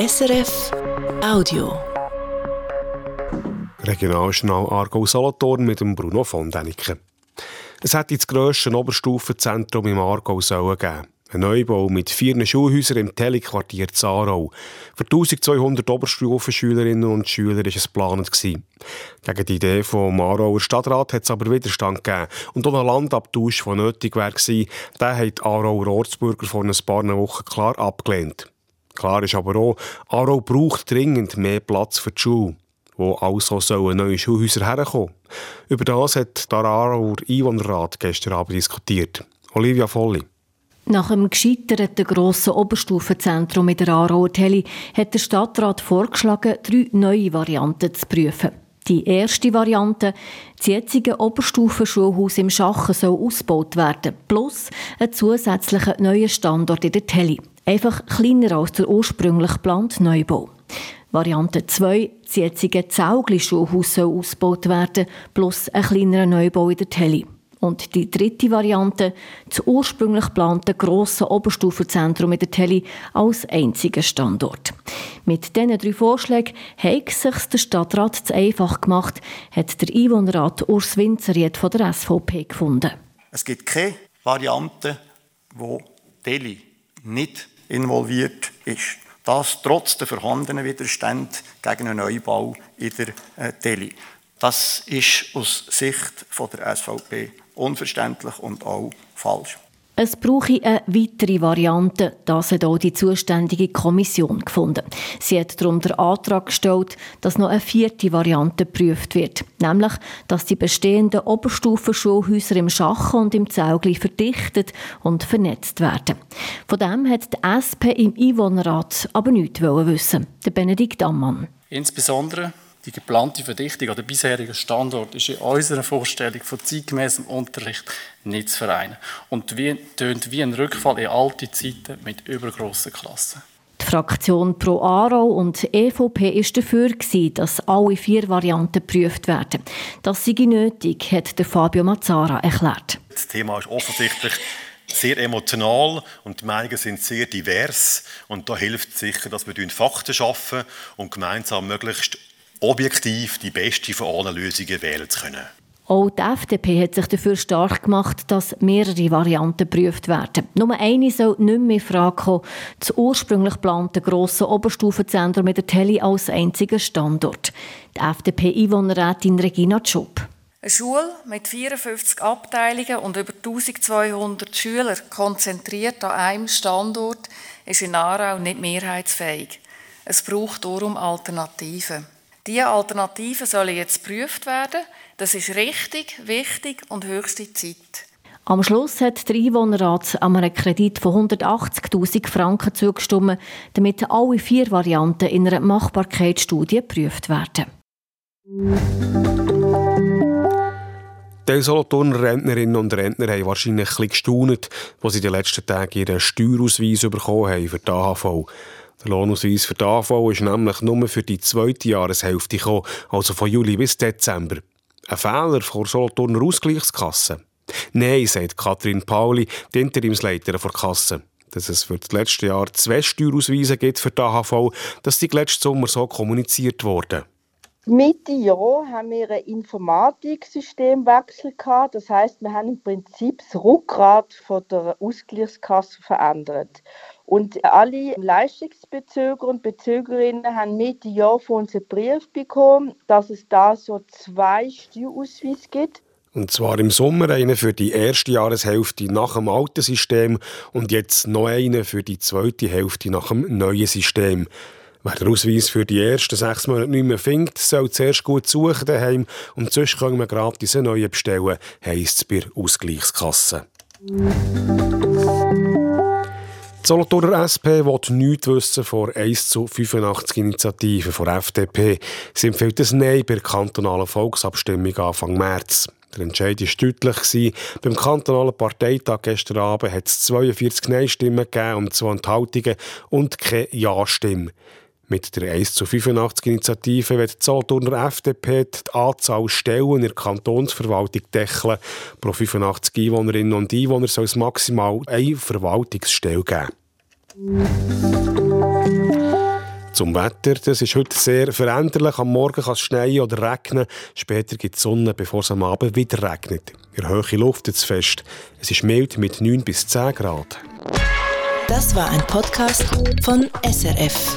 SRF Audio. Regionaljournal Aargau Solothurn mit dem Bruno von Däniken. Es hätte das grösste Oberstufenzentrum im Aargau geben. Ein Neubau mit vier Schulhäusern im Telly-Quartier Zarau. Für 1200 Oberstufenschülerinnen und Schüler war es geplant. Gegen die Idee vom Aarauer Stadtrat hat es aber Widerstand gegeben. Und auch ein Landabtausch, der nötig wäre, den hat die Aarauer Ortsbürger vor ein paar Wochen klar abgelehnt. Klar ist aber auch, Aarau braucht dringend mehr Platz für die Schule wo also sollen neue Schulhäuser herkommen. Über das hat der Aarauer Einwohnerrat gestern Abend diskutiert. Olivia Volli. Nach dem gescheiterten grossen Oberstufenzentrum in der Aarauer Tele hat der Stadtrat vorgeschlagen, drei neue Varianten zu prüfen. Die erste Variante, das jetzige Oberstufenschulhaus im Schachen soll ausgebaut werden, plus ein zusätzlicher neuer Standort in der Tele. Einfach kleiner als der ursprünglich geplante Neubau. Variante 2, das jetzige Zaugli-Schulhaus soll ausgebaut werden, plus ein kleinerer Neubau in der Tele. Und die dritte Variante, das ursprünglich geplante grosse Oberstufenzentrum in der Tele als einziger Standort. Mit diesen drei Vorschlägen hat sich der Stadtrat zu einfach gemacht, hat der Einwohnerrat Urs Winzeriet von der SVP gefunden. Es gibt keine Variante, wo Tele nicht involviert ist. Das trotz der vorhandenen Widerstände gegen einen Neubau in der äh, Tele. Das ist aus Sicht der SVP unverständlich und auch falsch. Es brauche eine weitere Variante, das hat auch die zuständige Kommission gefunden. Sie hat darum den Antrag gestellt, dass noch eine vierte Variante geprüft wird, nämlich, dass die bestehenden Oberstufenschulhäuser im Schachen und im Zaugli verdichtet und vernetzt werden. Von dem hat die SP im Einwohnerrat aber nichts wissen. Der Benedikt Ammann. Insbesondere die geplante Verdichtung an der bisherigen Standort ist in unserer Vorstellung von zeitgemäßem Unterricht nicht zu vereinen und wie, tönt wie ein Rückfall in alte Zeiten mit übergrossen Klassen. Die Fraktion Pro Aarau und EVP ist dafür dass alle vier Varianten geprüft werden. Das sei nötig, hat der Fabio Mazzara erklärt. Das Thema ist offensichtlich sehr emotional und die Meinungen sind sehr divers und da hilft es sicher, dass wir Fakten schaffen und gemeinsam möglichst objektiv die beste von allen Lösungen wählen zu können. Auch die FDP hat sich dafür stark gemacht, dass mehrere Varianten geprüft werden. Nur eine soll nicht mehr in Frage kommen. Das ursprünglich geplante grosse Oberstufenzentrum mit der Tele als einziger Standort. Die FDP-Einwohnerrätin Regina Tschupp. Eine Schule mit 54 Abteilungen und über 1200 Schülern konzentriert an einem Standort ist in Aarau nicht mehrheitsfähig. Es braucht darum Alternativen. Diese Alternativen sollen jetzt geprüft werden. Das ist richtig, wichtig und höchste Zeit. Am Schluss hat der Einwohnerrat einem Kredit von 180.000 Franken zugestimmt, damit alle vier Varianten in einer Machbarkeitsstudie geprüft werden. Die Solothurner Rentnerinnen und Rentner haben wahrscheinlich ein bisschen gestaunt, als sie in den letzten Tagen ihren Steuerausweis bekommen haben für die AHV. Der Lohnausweis für die AV ist nämlich nur für die zweite Jahreshälfte gekommen, also von Juli bis Dezember. Ein Fehler vor Solothurner Ausgleichskasse? Nein, sagt Katrin Pauli, die Interimsleiterin der Kasse. Dass es für das letzte Jahr zwei Steuerausweise gibt für die AHV, das ist letzten Sommer so kommuniziert worden. Mitte Jahr haben wir einen Informatiksystemwechsel gehabt. Das heißt, wir haben im Prinzip das Rückgrat von der Ausgleichskasse verändert. Und alle Leistungsbezüger und Bezügerinnen haben Mitte Jahr von uns einen Brief bekommen, dass es da so zwei Steuerausweise gibt. Und zwar im Sommer einen für die erste Jahreshälfte nach dem alten System und jetzt noch einen für die zweite Hälfte nach dem neuen System. Wer den Ausweis für die ersten sechs Monate nicht mehr findet, soll zuerst gut suchen daheim und sonst können wir gratis einen neuen bestellen, heisst es bei der Ausgleichskasse. Solothurner SP will nichts wissen vor 1 zu 85 Initiativen von FDP. Sie empfiehlt ein Nein bei der kantonalen Volksabstimmung Anfang März. Der Entscheid war deutlich. Beim kantonalen Parteitag gestern Abend hat es 42 Nein-Stimmen gegeben und zwei Enthaltungen und keine Ja-Stimme. Mit der 1 zu 85 Initiative wird die Solothurner FDP die Anzahl Stellen in der Kantonsverwaltung deckeln. Pro 85 Einwohnerinnen und Einwohner soll es maximal eine Verwaltungsstelle geben. Zum Wetter, das ist heute sehr veränderlich. Am Morgen kann es schneien oder regnen. Später gibt es Sonne, bevor es am Abend wieder regnet. In der Höhe Luft jetzt fest. Es ist mild mit 9 bis 10 Grad. Das war ein Podcast von SRF.